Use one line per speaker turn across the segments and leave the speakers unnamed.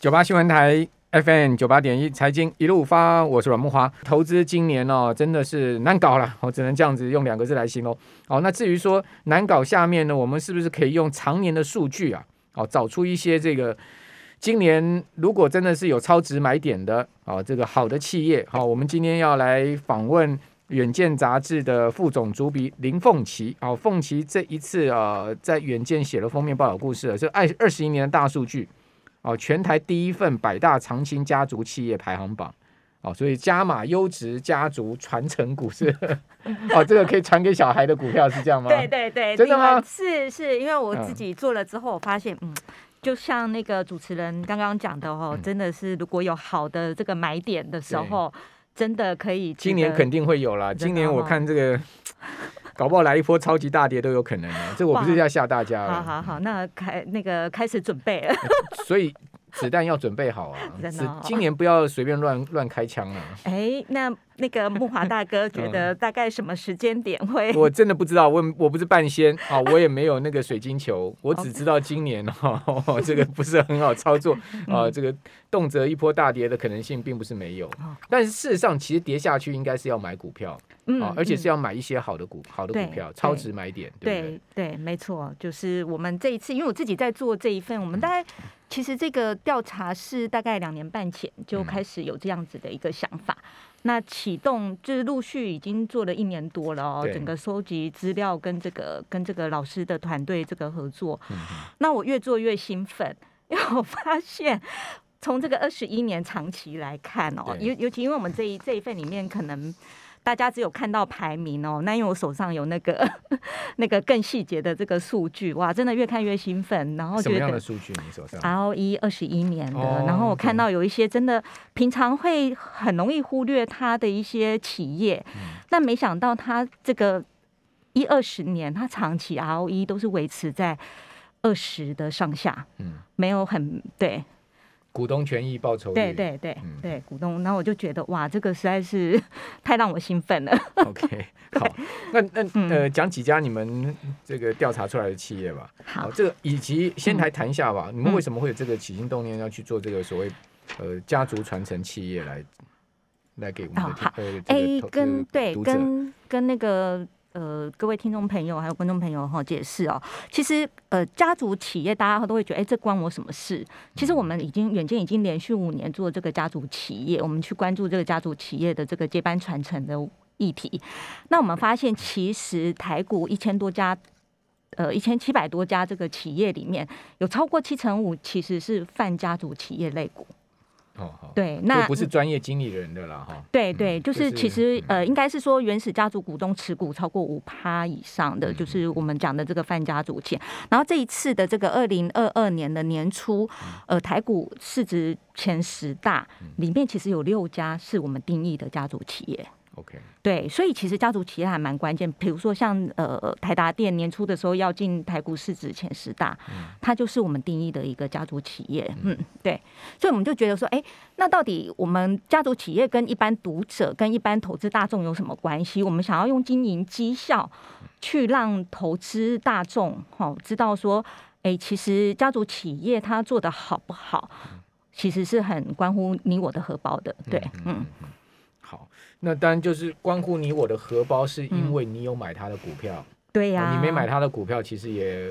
九八新闻台 FM 九八点一财经一路发，我是阮慕华。投资今年哦，真的是难搞了，我只能这样子用两个字来形容。哦，那至于说难搞下面呢，我们是不是可以用常年的数据啊，哦，找出一些这个今年如果真的是有超值买点的，哦，这个好的企业。好，我们今天要来访问。远见杂志的副总主笔林凤琪，哦，凤琪这一次啊、在远见写了封面报道故事了，这二二十一年的大数据，哦，全台第一份百大长青家族企业排行榜，哦，所以加码优质家族传承股是，哦，这个可以传给小孩的股票是这样吗？
对对对，
真的吗？
是是，因为我自己做了之后，我发现，嗯，就像那个主持人刚刚讲的哦，真的是如果有好的这个买点的时候。真的可以，
今年肯定会有了。今年我看这个，搞不好来一波超级大跌都有可能啊！这我不是要吓大家。
好好好，那开那个开始准备了。
所以。子弹要准备好啊！今年不要随便乱乱开枪啊！
哎，那那个木华大哥觉得大概什么时间点会？
我真的不知道，我我不是半仙啊，我也没有那个水晶球，我只知道今年哈，这个不是很好操作啊，这个动辄一波大跌的可能性并不是没有。但是事实上，其实跌下去应该是要买股票，啊，而且是要买一些好的股好的股票，超值买点。
对对，没错，就是我们这一次，因为我自己在做这一份，我们大概。其实这个调查是大概两年半前就开始有这样子的一个想法，嗯、那启动就是陆续已经做了一年多了哦，整个收集资料跟这个跟这个老师的团队这个合作，嗯、那我越做越兴奋，因为我发现从这个二十一年长期来看哦，尤尤其因为我们这一这一份里面可能。大家只有看到排名哦，那因为我手上有那个 那个更细节的这个数据，哇，真的越看越兴奋。然后觉得
什么样的数据？你手上
？ROE 二十一年的，哦、然后我看到有一些真的平常会很容易忽略它的一些企业，嗯、但没想到它这个一二十年，它长期 ROE 都是维持在二十的上下，嗯，没有很对。
股东权益报酬率，
对对对对，股东，然后我就觉得哇，这个实在是 太让我兴奋了。
OK，好，那那呃，讲几家你们这个调查出来的企业吧。好，这个以及先来谈一下吧，你们为什么会有这个起心动念要去做这个所谓呃家族传承企业来来给我们的呃
哎跟对跟跟那个。呃，各位听众朋友还有观众朋友哈，解释哦，其实呃，家族企业大家都会觉得，哎，这关我什么事？其实我们已经远见已经连续五年做这个家族企业，我们去关注这个家族企业的这个接班传承的议题。那我们发现，其实台股一千多家，呃，一千七百多家这个企业里面有超过七成五其实是泛家族企业类股。对，那
不是专业经理人的啦，哈。
对对，就是其实呃，应该是说原始家族股东持股超过五趴以上的，就是我们讲的这个范家族企业。然后这一次的这个二零二二年的年初，呃，台股市值前十大里面，其实有六家是我们定义的家族企业。
OK，
对，所以其实家族企业还蛮关键。比如说像呃台达电年初的时候要进台股市值前十大，嗯、它就是我们定义的一个家族企业。嗯，对，所以我们就觉得说，哎，那到底我们家族企业跟一般读者、跟一般投资大众有什么关系？我们想要用经营绩效去让投资大众哈知道说，哎，其实家族企业它做的好不好，其实是很关乎你我的荷包的。对，嗯。
好，那当然就是关乎你我的荷包，是因为你有买他的股票。嗯、对呀、啊，你没买他的股票，其实也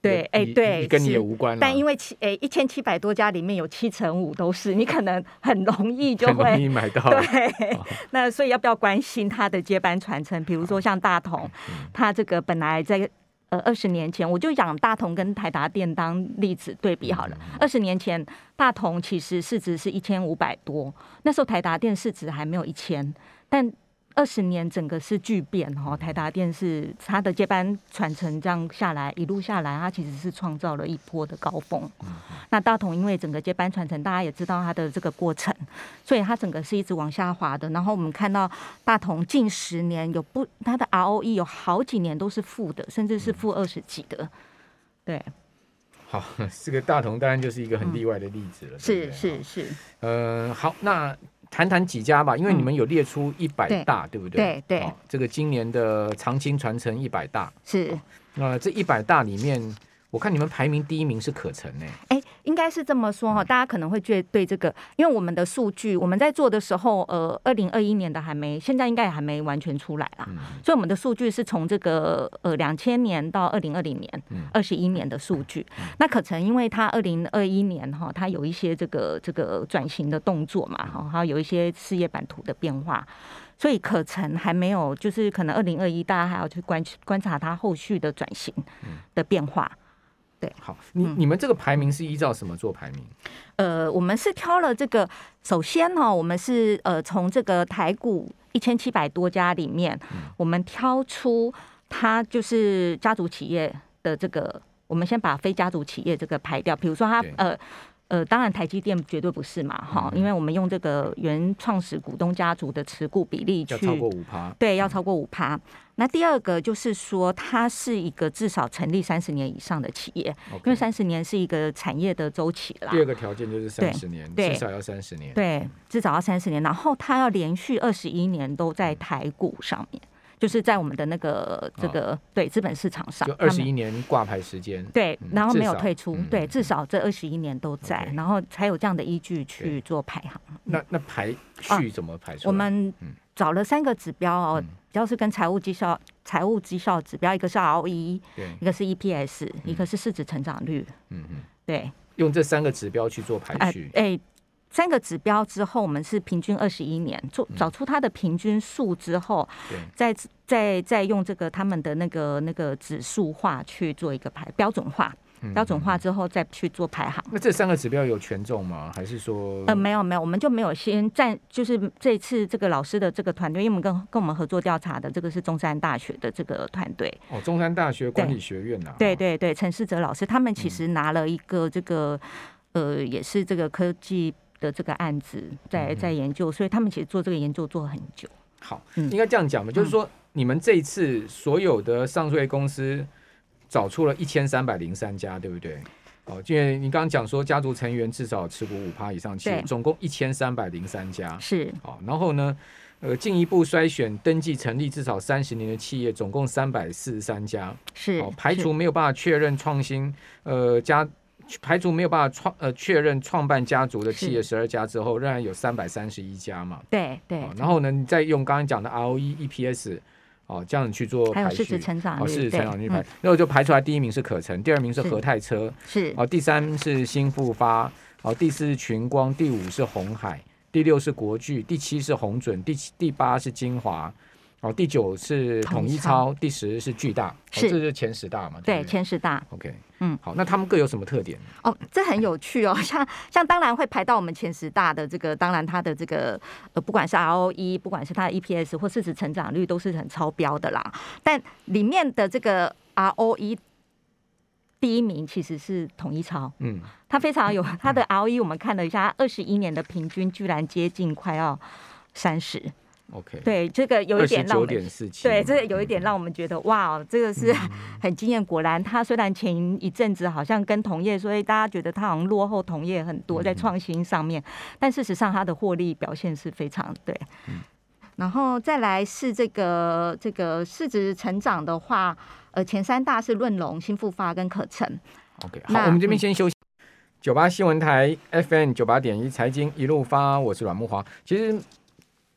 对，哎，欸、对，
跟你也无关。
但因为七哎一千七百多家里面有七成五都是，你可能很容易就会
容易买到。
对，哦、那所以要不要关心他的接班传承？比如说像大同，嗯、他这个本来在。呃，二十年前我就讲大同跟台达电当例子对比好了。二十年前大同其实市值是一千五百多，那时候台达电市值还没有一千，但。二十年整个是巨变哈，台达电是它的接班传承这样下来一路下来，它其实是创造了一波的高峰。那大同因为整个接班传承，大家也知道它的这个过程，所以它整个是一直往下滑的。然后我们看到大同近十年有不它的 ROE 有好几年都是负的，甚至是负二十几的。对，
好，这个大同当然就是一个很例外的例子了。
是是是，
呃，好，那。谈谈几家吧，因为你们有列出一百大，对不对？
对对。
这个今年的长青传承一百大
是。
那这一百大里面，我看你们排名第一名是可成呢。
哎，应该是这么说哈，大家可能会觉得对这个，因为我们的数据我们在做的时候，呃，二零二一年的还没，现在应该也还没完全出来啦。所以我们的数据是从这个呃两千年到二零二零年，二十一年的数据。那可成因为它二零二一年哈，它有一些这个这个转型的动作嘛，哈，还有一些事业版图的变化。所以可成还没有，就是可能二零二一，大家还要去观观察它后续的转型的变化。对，
好，你你们这个排名是依照什么做排名？
呃，我们是挑了这个，首先哈，我们是呃从这个台股一千七百多家里面，我们挑出它就是家族企业的这个，我们先把非家族企业这个排掉，比如说它呃。呃，当然台积电绝对不是嘛，哈，因为我们用这个原创始股东家族的持股比例去，
要超过五趴，
对，要超过五趴。那第二个就是说，它是一个至少成立三十年以上的企业，因为三十年是一个产业的周期啦。
第二个条件就是三十年，至少要三十年，
对，至少要三十年。然后它要连续二十一年都在台股上面。就是在我们的那个这个、哦、对资本市场上，
就二十一年挂牌时间，
对，然后没有退出，对，至少这二十一年都在，然后才有这样的依据去做排行。
那那排序怎么排？
我们找了三个指标哦，主要是跟财务绩效、财务绩效指标，一个是 ROE，对，一个是 EPS，一个是市值成长率。嗯嗯，对，
用这三个指标去做排序。
哎。三个指标之后，我们是平均二十一年，做找出它的平均数之后，嗯、再再再用这个他们的那个那个指数化去做一个排标准化，标准化之后再去做排行。
那这三个指标有权重吗？还是说？
呃，没有没有，我们就没有先占，就是这次这个老师的这个团队，因为我们跟跟我们合作调查的这个是中山大学的这个团队。
哦，中山大学管理学院呐、啊。
对对对，陈世哲老师他们其实拿了一个这个、嗯、呃，也是这个科技。的这个案子在在研究，所以他们其实做这个研究做了很久。
好，应该这样讲吧，就是说你们这一次所有的上柜公司找出了一千三百零三家，对不对？哦，因为你刚刚讲说家族成员至少持股五趴以上，其实总共一千三百零三家
是。
好，然后呢，呃，进一步筛选登记成立至少三十年的企业，总共三百四十三家
是。
哦，排除没有办法确认创新呃家。排除没有办法创呃确认创办家族的企业十二家之后，仍然有三百三十一家嘛。
对对、
哦。然后呢，你再用刚刚讲的 ROE、EPS 哦这样去做排序，
还有市值成长率，
哦、市值成长率排，那我就排出来，第一名是可成，第二名是和泰车，
是
哦，第三是新复发，哦，第四是群光，第五是红海，第六是国巨，第七是红准，第七第八是精华。哦，第九是统一超，第十是巨大，是、哦、这是前十大嘛？对，
对，前十大。
OK，嗯，好，那他们各有什么特点？
哦，这很有趣哦，像像当然会排到我们前十大的这个，当然它的这个呃，不管是 ROE，不管是它的 EPS 或市值成长率，都是很超标的啦。但里面的这个 ROE 第一名其实是统一超，嗯，它非常有它的 ROE，我们看了一下，二十一年的平均居然接近快要三十。
OK，
对，这个有一点让我们对这个有一点让我们觉得、嗯、哇，这个是 很惊艳。果然，他虽然前一阵子好像跟同业，所以大家觉得他好像落后同业很多在创新上面，嗯、但事实上他的获利表现是非常对。嗯、然后再来是这个这个市值成长的话，呃，前三大是润隆、新复发跟可成。
OK，好，我们这边先休息。九八、嗯、新闻台 FM 九八点一财经一路发，我是阮木华。其实。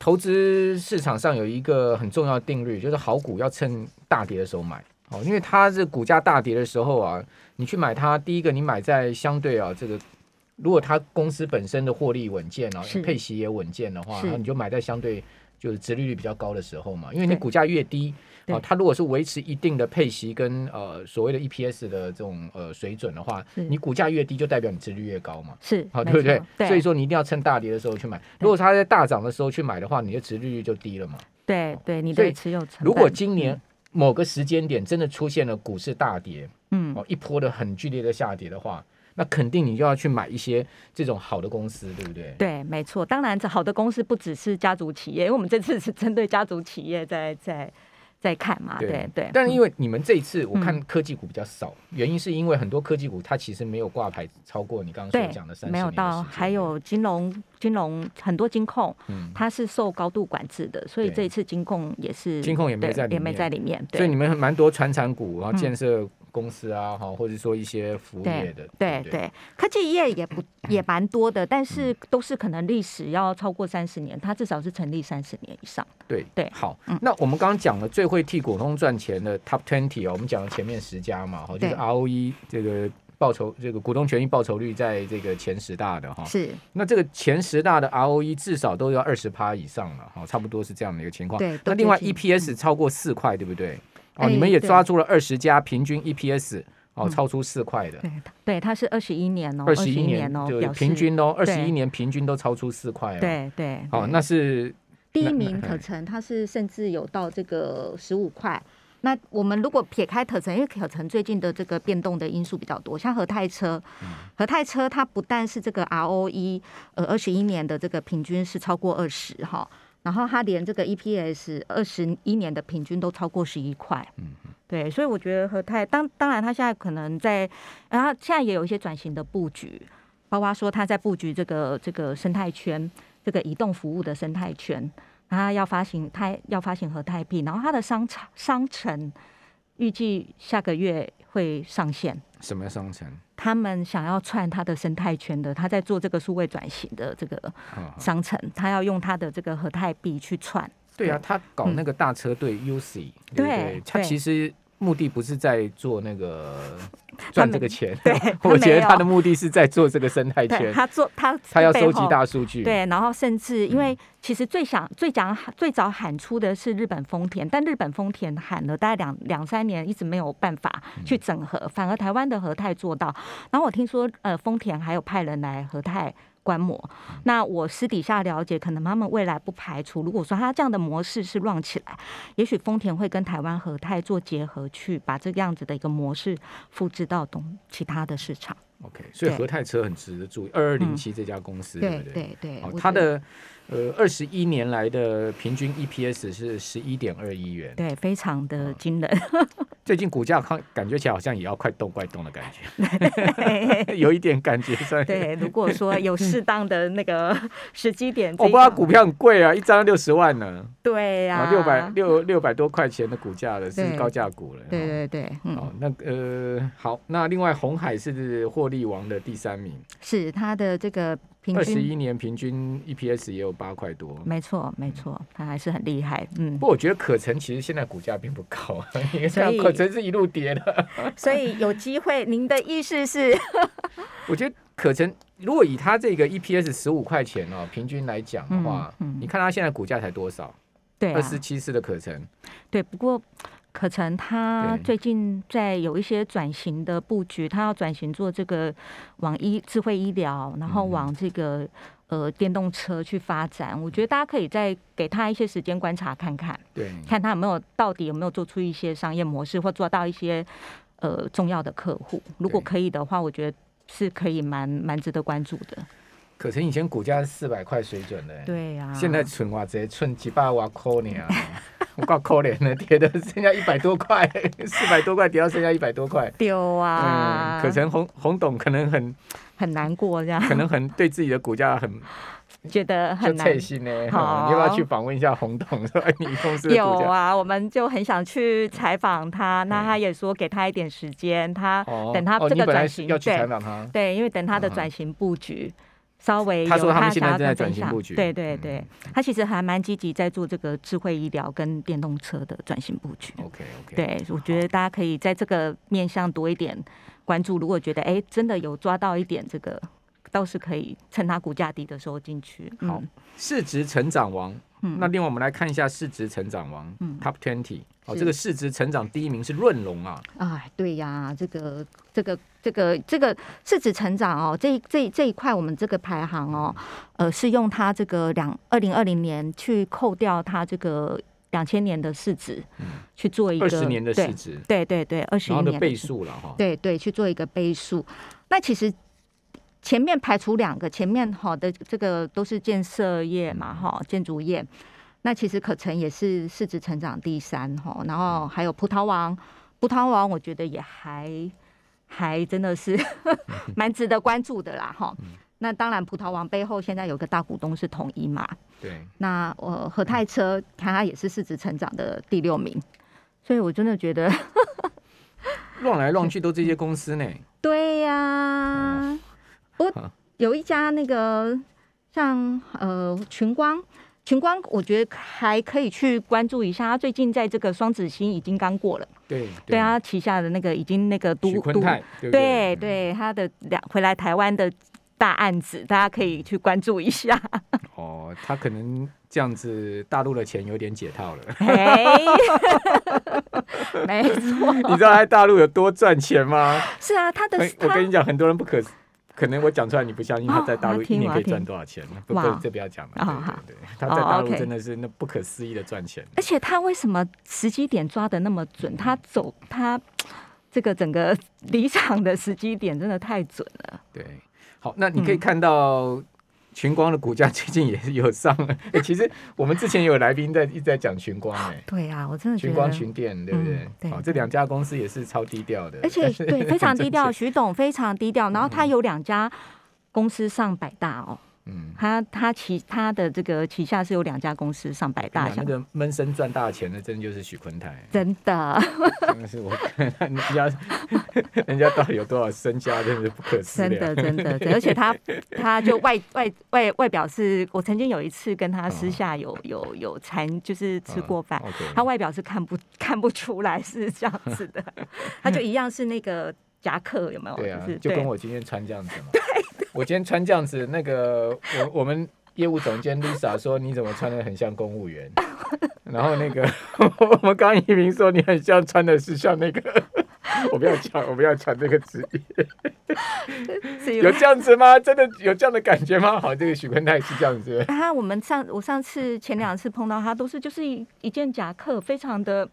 投资市场上有一个很重要的定律，就是好股要趁大跌的时候买，哦，因为它这股价大跌的时候啊，你去买它，第一个你买在相对啊这个，如果它公司本身的获利稳健啊，配息也稳健的话，那你就买在相对就是殖利率比较高的时候嘛，因为你股价越低。哦，它如果是维持一定的配息跟呃所谓的 EPS 的这种呃水准的话，你股价越低，就代表你殖利率越高嘛。
是，
好，对不对？所以说你一定要趁大跌的时候去买。如果它在大涨的时候去买的话，你的殖利率就低了嘛。
对对，你的持有成本。
如果今年某个时间点真的出现了股市大跌，嗯，哦，一波的很剧烈的下跌的话，那肯定你就要去买一些这种好的公司，对不对？
对，没错。当然，这好的公司不只是家族企业，因为我们这次是针对家族企业在在。在看嘛，对对，对。
但是因为你们这一次我看科技股比较少，嗯、原因是因为很多科技股它其实没有挂牌超过你刚刚所讲的三十年，没有到，
还有金融金融很多金控，嗯，它是受高度管制的，所以这一次金控也是
金控也没在，
也没在里面。对，
所以你们蛮多传产股，然后建设公司啊，哈，或者说一些服务业的，
对对，对，科技业也不也蛮多的，但是都是可能历史要超过三十年，它至少是成立三十年以上。
对
对，
好，那我们刚刚讲了最会替股东赚钱的 Top Twenty 哦，我们讲了前面十家嘛，哈，就是 ROE 这个。报酬这个股东权益报酬率在这个前十大的哈，
是。
那这个前十大的 ROE 至少都要二十趴以上了哈，差不多是这样的一个情况。
对，
那另外 EPS 超过四块，对不对？哦，你们也抓住了二十家平均 EPS 哦，超出四块的。
对，对，它是二十一年哦，
二十一年哦，就平均哦，二十一年平均都超出四块。
对对，
哦，那是
第一名可成，它是甚至有到这个十五块。那我们如果撇开可成，因为可成最近的这个变动的因素比较多，像和泰车，和泰车它不但是这个 ROE 呃二十一年的这个平均是超过二十哈，然后它连这个 EPS 二十一年的平均都超过十一块，嗯，对，所以我觉得和泰当当然它现在可能在，然后现在也有一些转型的布局，包括说它在布局这个这个生态圈，这个移动服务的生态圈。他要发行，他要发行和泰币，然后他的商场商城预计下个月会上线。
什么商城？
他们想要串他的生态圈的，他在做这个数位转型的这个商城，他要用他的这个和泰币去串。
对啊，他搞那个大车队 UC，对对，他其实。目的不是在做那个赚这个钱，
对，
我觉得他的目的是在做这个生态圈。
他做他
他要收集大数据，
对，然后甚至因为其实最想最讲最早喊出的是日本丰田，但日本丰田喊了大概两两三年，一直没有办法去整合，反而台湾的和泰做到。然后我听说呃丰田还有派人来和泰。观摩，那我私底下了解，可能他们未来不排除，如果说他这样的模式是 run 起来，也许丰田会跟台湾和泰做结合，去把这个样子的一个模式复制到东其他的市场。
OK，所以和泰车很值得注意，二二零七这家公司，对不对？
对对，
哦，它的。呃，二十一年来的平均 EPS 是十一点二亿元，
对，非常的惊人。
最近股价看感觉起来好像也要快动快动的感觉，有一点感觉在。
对，如果说有适当的那个时机点，
我不知道股票很贵啊，一张六十万呢。
对呀，
六百六六百多块钱的股价了，是高价股了。
对对对，
哦，那呃好，那另外红海是获利王的第三名，
是它的这个。
二十一年平均 EPS 也有八块多，
没错没错，它还是很厉害。嗯，
不过我觉得可成其实现在股价并不高，所以可成是一路跌的。
所以有机会，您的意思是？
我觉得可成如果以它这个 EPS 十五块钱哦，平均来讲的话，嗯嗯、你看它现在股价才多少？
对、啊，
二十七四的可成。
对，不过。可成，他最近在有一些转型的布局，他要转型做这个往医智慧医疗，然后往这个呃电动车去发展。我觉得大家可以再给他一些时间观察看看，
对，
看他有没有到底有没有做出一些商业模式，或做到一些呃重要的客户。如果可以的话，我觉得是可以蛮蛮值得关注的。
可成以前股价是四百块水准的，
对呀，
现在存哇这存几百万块呢。我够可怜的，跌的剩下一百多块，四百多块跌到剩下一百多块，
丢啊！
嗯，可成洪洪董可能很
很难过，这样
可能很对自己的股价很
觉得很难
心呢。好，你要不要去访问一下洪董？说你公司
有啊，我们就很想去采访他。那他也说给他一点时间，他等他这个转型
要去采访他，
对，因为等他的转型布局。稍微有
他说他们现在正在转型布局，
对对对，他其实还蛮积极在做这个智慧医疗跟电动车的转型布局。
OK OK，
对，我觉得大家可以在这个面向多一点关注。如果觉得哎真的有抓到一点这个，倒是可以趁它股价低的时候进去。
好，市值成长王。嗯，那另外我们来看一下市值成长王，嗯，Top Twenty。哦，这个市值成长第一名是润龙啊！
啊，对呀，这个这个这个这个市值成长哦，这这这一块我们这个排行哦，呃，是用它这个两二零二零年去扣掉它这个两千年的市值，去做一个二
十年的市值，
对对对，二十年的
倍数了哈，
对对，去做一个倍数。那其实前面排除两个，前面好的这个都是建设业嘛，哈，建筑业。那其实可成也是市值成长第三哈，然后还有葡萄王，葡萄王我觉得也还还真的是 蛮值得关注的啦哈。那当然，葡萄王背后现在有个大股东是统一嘛，
对。
那我和泰车看它也是市值成长的第六名，所以我真的觉得
乱来乱去都这些公司呢。
对呀、啊，我有一家那个像呃群光。群光，我觉得还可以去关注一下。他最近在这个双子星已经刚过了，
对对，
对啊，旗下的那个已经那个都都对对，对，对他的两回来台湾的大案子，大家可以去关注一下。
哦，他可能这样子，大陆的钱有点解套了。
没错，
你知道在大陆有多赚钱吗？
是啊，他的
我跟你讲，很多人不可。可能我讲出来你不相信，他在大陆一年可以赚多少钱？不不，这不要讲了。对对对，他在大陆真的是那不可思议的赚钱。
而且他为什么时机点抓的那么准？他走他这个整个离场的时机点真的太准了。
对，好，那你可以看到。群光的股价最近也是有上了，哎、欸，其实我们之前有来宾在一直在讲群光，哎，
对啊，我真的
群光群电，对不对？嗯、对，哦，这两家公司也是超低调的，
而且对 非常低调，徐董非常低调，然后他有两家公司上百大哦。嗯，他他旗他的这个旗下是有两家公司上百大小，
那个闷声赚大钱的，真的就是许坤泰，
真的，
真的是我人家人家到底有多少身家，真的是不可思议，
真的真的，而且他 他就外外外外表是，我曾经有一次跟他私下有有有谈，就是吃过饭，他外表是看不看不出来是这样子的，他就一样是那个夹克，有没有？
对啊，就跟我今天穿这样子嘛。我今天穿这样子，那个我我们业务总监 Lisa 说，你怎么穿的很像公务员？然后那个 我们刚一鸣说，你很像穿的是像那个，我不要讲，我不要讲这个职业，有这样子吗？真的有这样的感觉吗？好，这个许坤泰是这样子。
啊，我们上我上次前两次碰到他，都是就是一一件夹克，非常的。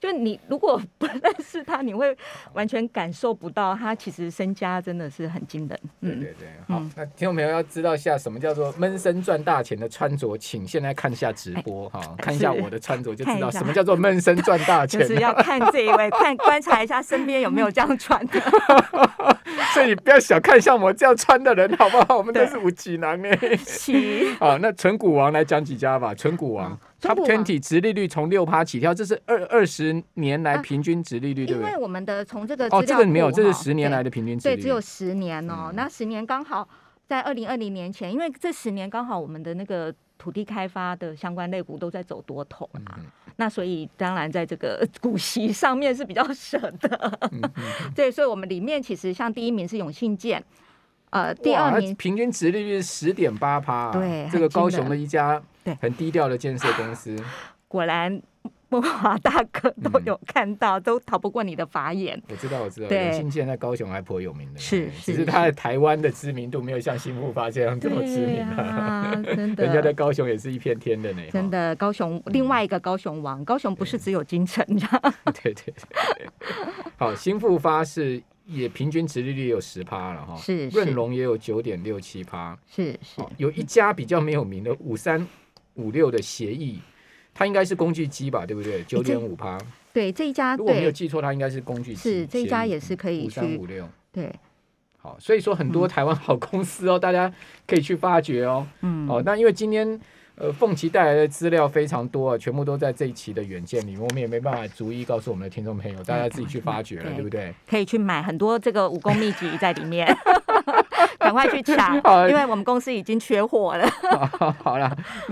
就你如果不认识他，你会完全感受不到他其实身家真的是很惊人。
嗯，对对对，好，嗯、那听众朋友要知道一下什么叫做闷声赚大钱的穿着，请现在看一下直播哈，看一下我的穿着就知道什么叫做闷声赚大钱。
就是要看这一位，看观察一下身边有没有这样穿的。
所以你不要小看像我这样穿的人，好不好？我们都是五级男哎。
是。
好，那存股王来讲几家吧，存股王。Top twenty 殖利率从六趴起跳，这是二二十年来平均殖利率，对不对？
因为我们的从这个
哦，这个没有，这是十年来的平均值利率。
对，只有十年哦。那十年刚好在二零二零年前，因为这十年刚好我们的那个土地开发的相关类股都在走多头啊，那所以当然在这个股息上面是比较省的。对，所以我们里面其实像第一名是永信建，呃，第二名
平均值利率是十点八趴，
对，
这个高雄的一家。很低调的建设公司，
果然慕驊大哥都有看到，嗯、都逃不过你的法眼。
我知道，我知道，永信建在高雄还颇有名的，
是，
只是他在台湾的知名度没有像新富发这样这么知名
啊，真的，
人家在高雄也是一片天的呢。
真的，高雄另外一个高雄王，高雄不是只有金城。
对对对，好，新复发是也平均值利率有十趴了哈，
是，
润龙也有九点六七趴，
是是，
有一家比较没有名的五三。五六的协议，它应该是工具机吧，对不对？九点五趴。
对，这一家
如果没有记错，它应该是工具机。
是这一家也是可以。五
三五六。
对，
好，所以说很多台湾好公司哦，嗯、大家可以去发掘哦。嗯。哦，那因为今天呃，凤琪带来的资料非常多啊，全部都在这一期的原件里面，我们也没办法逐一告诉我们的听众朋友，大家自己去发掘了，对，对不对？
可以去买很多这个武功秘籍 在里面。赶快去抢，因为我们公司已经缺货了。
好了。